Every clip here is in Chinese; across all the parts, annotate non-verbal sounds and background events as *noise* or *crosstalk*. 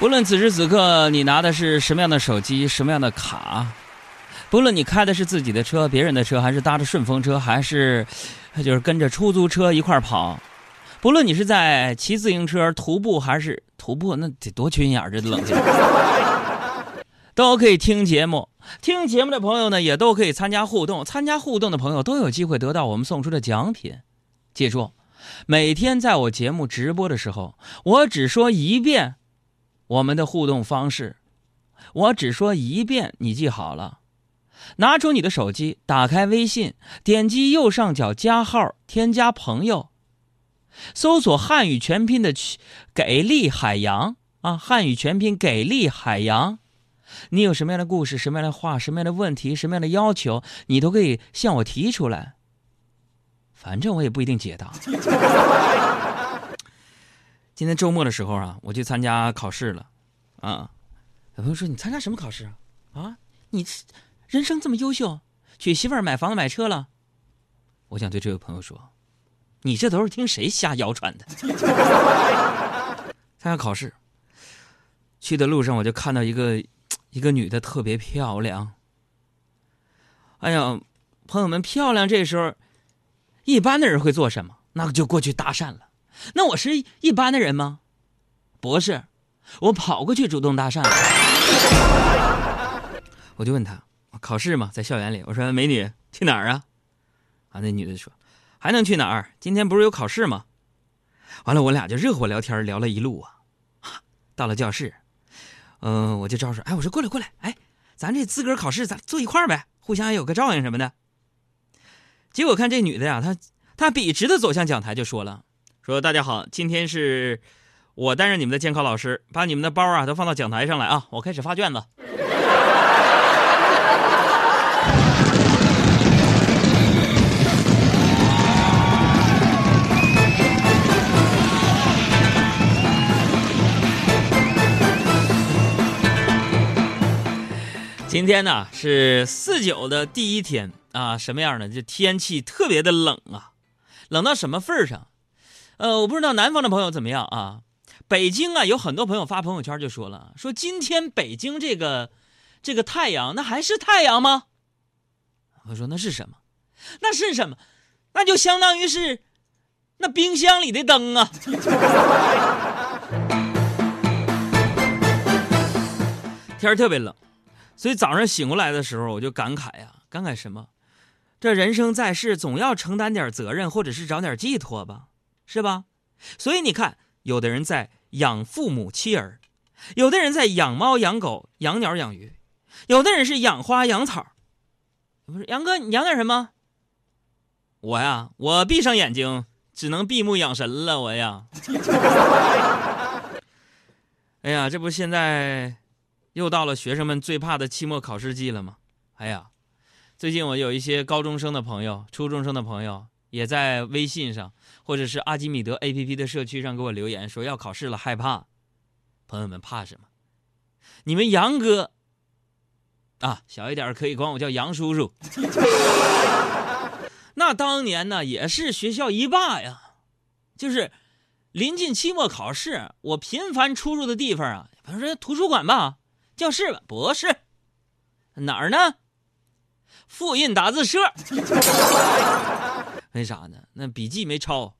不论此时此刻你拿的是什么样的手机、什么样的卡，不论你开的是自己的车、别人的车，还是搭着顺风车，还是就是跟着出租车一块跑，不论你是在骑自行车、徒步还是徒步，那得多缺心眼儿，这冷静，都可以听节目。听节目的朋友呢，也都可以参加互动。参加互动的朋友都有机会得到我们送出的奖品。记住，每天在我节目直播的时候，我只说一遍。我们的互动方式，我只说一遍，你记好了。拿出你的手机，打开微信，点击右上角加号，添加朋友，搜索汉语全拼的“给力海洋”啊，汉语全拼“给力海洋”。你有什么样的故事、什么样的话、什么样的问题、什么样的要求，你都可以向我提出来。反正我也不一定解答。今天周末的时候啊，我去参加考试了，啊，有朋友说你参加什么考试啊？啊，你人生这么优秀，娶媳妇儿、买房子、买车了。我想对这位朋友说，你这都是听谁瞎谣传的？*laughs* 参加考试，去的路上我就看到一个一个女的特别漂亮。哎呀，朋友们，漂亮这时候，一般的人会做什么？那就过去搭讪了。那我是一般的人吗？不是，我跑过去主动搭讪。*laughs* 我就问他，考试嘛，在校园里。我说：“美女，去哪儿啊？”啊，那女的说：“还能去哪儿？今天不是有考试吗？”完了，我俩就热火聊天，聊了一路啊。到了教室，嗯，我就招手：“哎，我说过来过来，哎，咱这资格考试，咱坐一块儿呗，互相有个照应什么的。”结果看这女的呀，她她笔直的走向讲台，就说了。说大家好，今天是我担任你们的监考老师，把你们的包啊都放到讲台上来啊，我开始发卷子。今天呢是四九的第一天啊，什么样的？这天气特别的冷啊，冷到什么份儿上？呃，我不知道南方的朋友怎么样啊？北京啊，有很多朋友发朋友圈就说了，说今天北京这个这个太阳，那还是太阳吗？我说那是什么？那是什么？那就相当于是那冰箱里的灯啊！天特别冷，所以早上醒过来的时候，我就感慨呀，感慨什么？这人生在世，总要承担点责任，或者是找点寄托吧。是吧？所以你看，有的人在养父母妻儿，有的人在养猫养狗养鸟养鱼，有的人是养花养草。不是杨哥，你养点什么？我呀，我闭上眼睛只能闭目养神了。我呀，*laughs* 哎呀，这不现在又到了学生们最怕的期末考试季了吗？哎呀，最近我有一些高中生的朋友、初中生的朋友。也在微信上，或者是阿基米德 A P P 的社区上给我留言说要考试了，害怕。朋友们怕什么？你们杨哥啊，小一点可以管我叫杨叔叔。*laughs* 那当年呢，也是学校一霸呀。就是临近期末考试，我频繁出入的地方啊，比如说图书馆吧，教室吧，不是哪儿呢？复印打字社。为啥呢？那笔记没抄，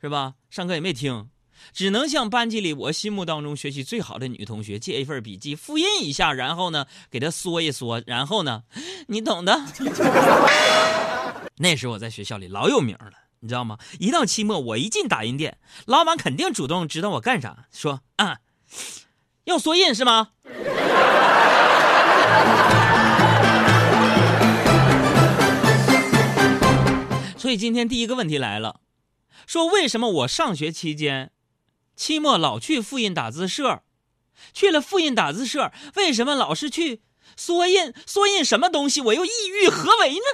是吧？上课也没听，只能向班级里我心目当中学习最好的女同学借一份笔记，复印一下，然后呢，给她缩一缩，然后呢，你懂的。*laughs* 那时候我在学校里老有名了，你知道吗？一到期末，我一进打印店，老板肯定主动知道我干啥，说啊，要缩印是吗？以今天第一个问题来了，说为什么我上学期间，期末老去复印打字社，去了复印打字社，为什么老是去缩印？缩印什么东西？我又意欲何为呢？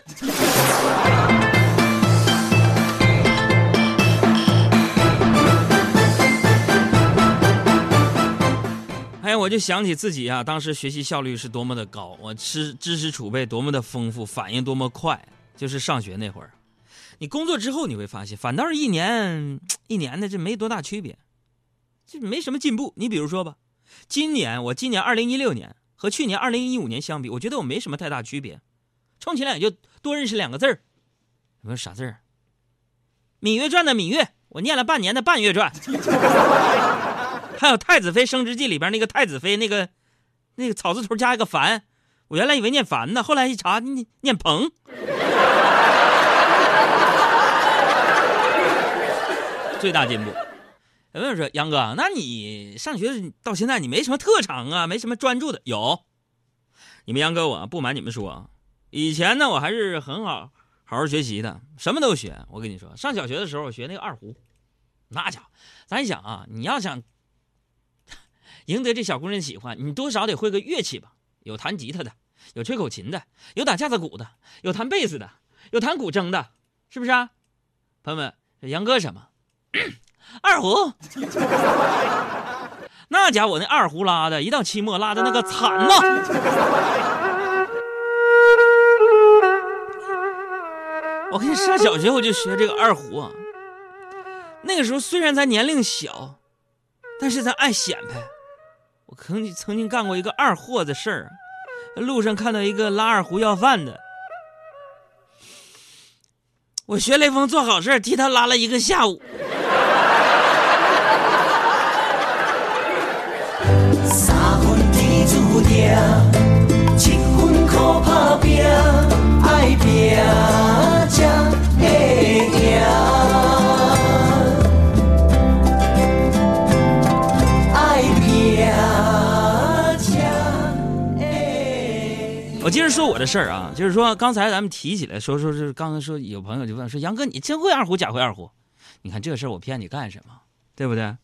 *laughs* 哎，我就想起自己啊，当时学习效率是多么的高，我知知识储备多么的丰富，反应多么快，就是上学那会儿。你工作之后你会发现，反倒是一年一年的这没多大区别，就没什么进步。你比如说吧，今年我今年二零一六年和去年二零一五年相比，我觉得我没什么太大区别，充其量也就多认识两个字儿。什么啥字儿？《芈月传》的芈月，我念了半年的半月传。*laughs* 还有《太子妃升职记》里边那个太子妃，那个那个草字头加一个凡，我原来以为念凡呢，后来一查念念鹏。最大进步。有人说杨哥，那你上学到现在你没什么特长啊，没什么专注的？有。你们杨哥我不瞒你们说啊，以前呢我还是很好好好学习的，什么都学。我跟你说，上小学的时候我学那个二胡，那家伙，咱想啊，你要想 *laughs* 赢得这小姑娘喜欢，你多少得会个乐器吧？有弹吉他的，有吹口琴的，有打架子鼓的，有弹贝斯的，有弹古筝的，是不是啊？朋友们，杨哥什么？*coughs* 二胡，*laughs* 那家伙那二胡拉的，一到期末拉的那个惨呐！我跟你上小学我就学这个二胡啊。那个时候虽然咱年龄小，但是咱爱显摆。我曾经曾经干过一个二货的事儿，路上看到一个拉二胡要饭的，我学雷锋做好事替他拉了一个下午。爱拼才会赢。爱拼。哎我接着说我的事儿啊，就是说刚才咱们提起来说说是刚才说有朋友就问说杨哥你真会二胡假会二胡？你看这事儿我骗你干什么？对不对？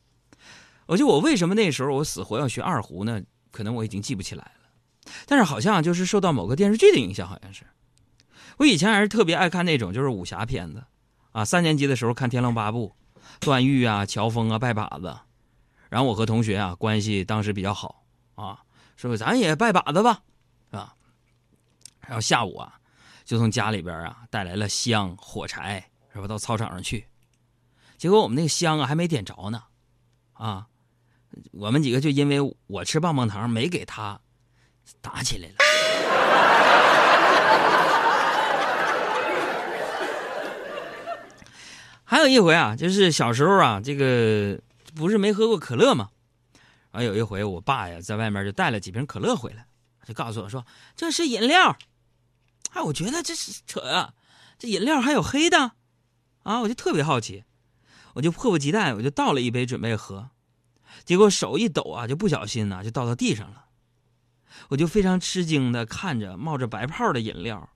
我就我为什么那时候我死活要学二胡呢？可能我已经记不起来了，但是好像就是受到某个电视剧的影响，好像是。我以前还是特别爱看那种就是武侠片子，啊，三年级的时候看《天龙八部》，段誉啊、乔峰啊拜把子，然后我和同学啊关系当时比较好啊，说咱也拜把子吧，啊。然后下午啊，就从家里边啊带来了香火柴，是吧？到操场上去，结果我们那个香啊还没点着呢，啊，我们几个就因为我吃棒棒糖没给他，打起来了。还有一回啊，就是小时候啊，这个不是没喝过可乐吗？啊，有一回我爸呀在外面就带了几瓶可乐回来，就告诉我说这是饮料。哎，我觉得这是扯啊！这饮料还有黑的，啊，我就特别好奇，我就迫不及待，我就倒了一杯准备喝，结果手一抖啊，就不小心呐，就倒到地上了。我就非常吃惊的看着冒着白泡的饮料，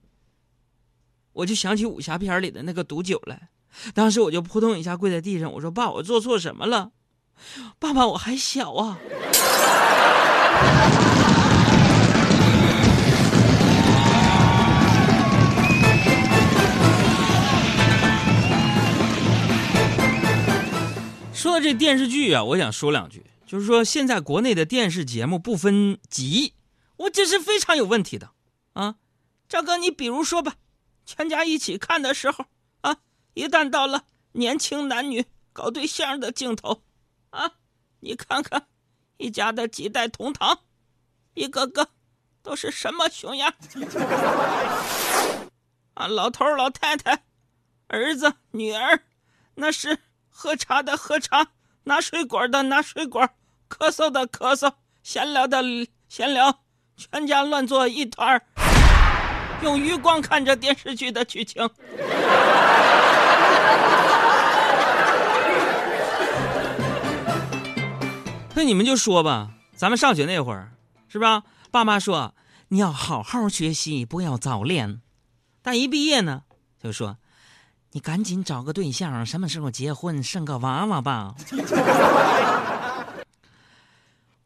我就想起武侠片里的那个毒酒来，当时我就扑通一下跪在地上，我说：“爸，我做错什么了？爸爸，我还小啊。”说到这电视剧啊，我想说两句，就是说现在国内的电视节目不分级，我这是非常有问题的啊！赵哥，你比如说吧，全家一起看的时候，一旦到了年轻男女搞对象的镜头啊，你看看一家的几代同堂，一个个都是什么熊样 *laughs* 啊？老头老太太，儿子女儿，那是。喝茶的喝茶，拿水果的拿水果，咳嗽的咳嗽，闲聊的闲聊，全家乱作一团用余光看着电视剧的剧情。*laughs* 那你们就说吧，咱们上学那会儿，是吧？爸妈说你要好好学习，不要早恋。但一毕业呢，就说。你赶紧找个对象，什么时候结婚，生个娃娃吧。*laughs*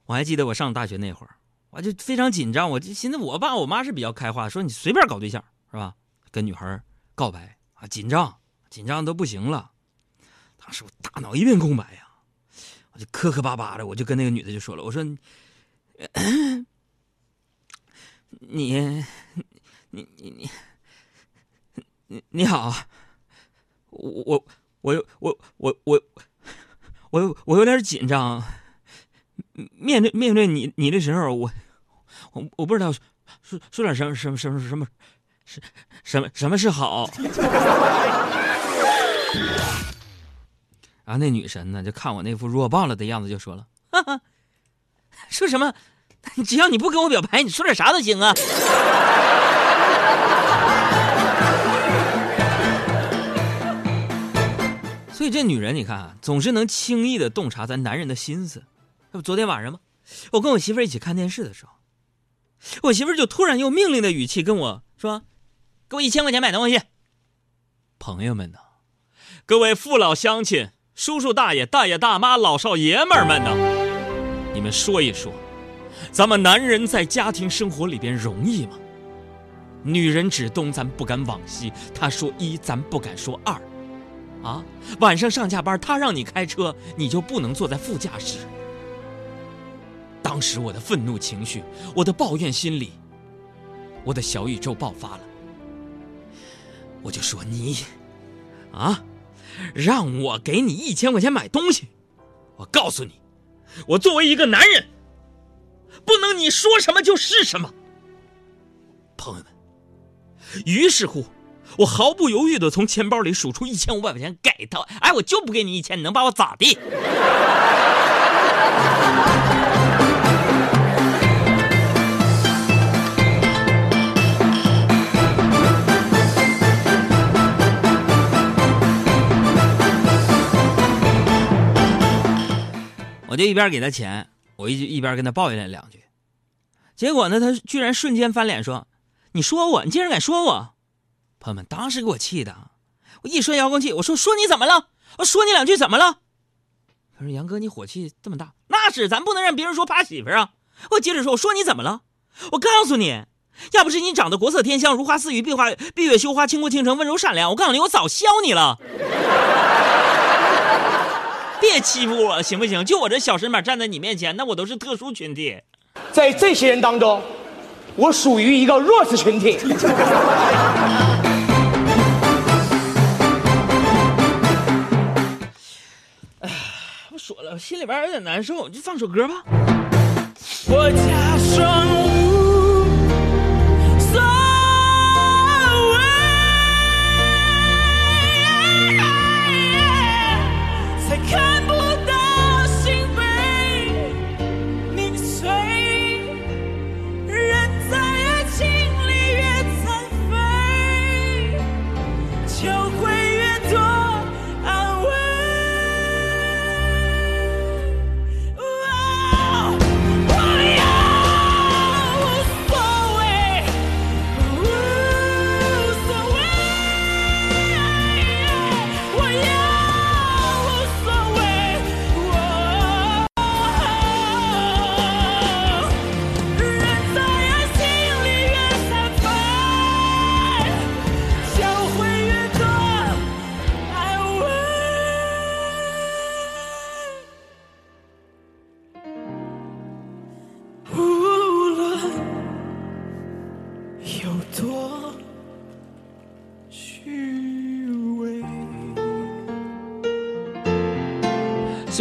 我还记得我上大学那会儿，我就非常紧张，我就寻思我爸我妈是比较开化，说你随便搞对象是吧？跟女孩告白啊，紧张，紧张都不行了。当时我大脑一片空白呀，我就磕磕巴巴的，我就跟那个女的就说了，我说，你你你你你你好，我我我我我我。我我我有点紧张，面对面对你你的时候，我我我不知道说说点什么什么什么什么，什什么什么是好。然 *laughs* 后那女神呢，就看我那副弱爆了的样子，就说了：“哈哈，说什么？*laughs* 只要你不跟我表白，你说点啥都行啊。*laughs* ”所以这女人，你看啊，总是能轻易的洞察咱男人的心思。这不昨天晚上吗？我跟我媳妇一起看电视的时候，我媳妇就突然用命令的语气跟我说：“给我一千块钱买东西。”朋友们呢？各位父老乡亲、叔叔大爷、大爷大妈、老少爷们儿们呢？你们说一说，咱们男人在家庭生活里边容易吗？女人指东，咱不敢往西；她说一，咱不敢说二。啊，晚上上下班，他让你开车，你就不能坐在副驾驶。当时我的愤怒情绪，我的抱怨心理，我的小宇宙爆发了。我就说你，啊，让我给你一千块钱买东西，我告诉你，我作为一个男人，不能你说什么就是什么。朋友们，于是乎。我毫不犹豫的从钱包里数出一千五百块钱给他，哎，我就不给你一千，你能把我咋地？我就一边给他钱，我一一边跟他抱怨了两句，结果呢，他居然瞬间翻脸说：“你说我，你竟然敢说我！”朋友们，当时给我气的，我一摔遥控器，我说说你怎么了？我说你两句怎么了？他说杨哥，你火气这么大，那是咱不能让别人说扒媳妇啊！我接着说，我说你怎么了？我告诉你，要不是你长得国色天香、如花似玉、闭花闭月羞花、倾国倾城、温柔善良，我告诉你，我早削你了！别欺负我行不行？就我这小身板站在你面前，那我都是特殊群体，在这些人当中，我属于一个弱势群体。哎，不说了，心里边有点难受，就放首歌吧。我假装。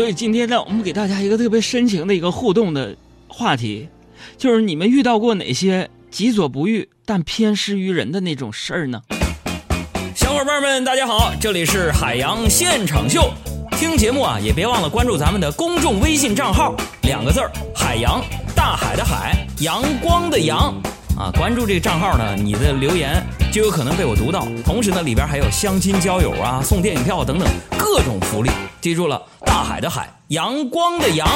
所以今天呢，我们给大家一个特别深情的一个互动的话题，就是你们遇到过哪些己所不欲但偏施于人的那种事儿呢？小伙伴们，大家好，这里是海洋现场秀。听节目啊，也别忘了关注咱们的公众微信账号，两个字儿：海洋，大海的海，阳光的阳。啊，关注这个账号呢，你的留言就有可能被我读到。同时呢，里边还有相亲交友啊、送电影票等等各种福利。记住了，大海的海，阳光的阳。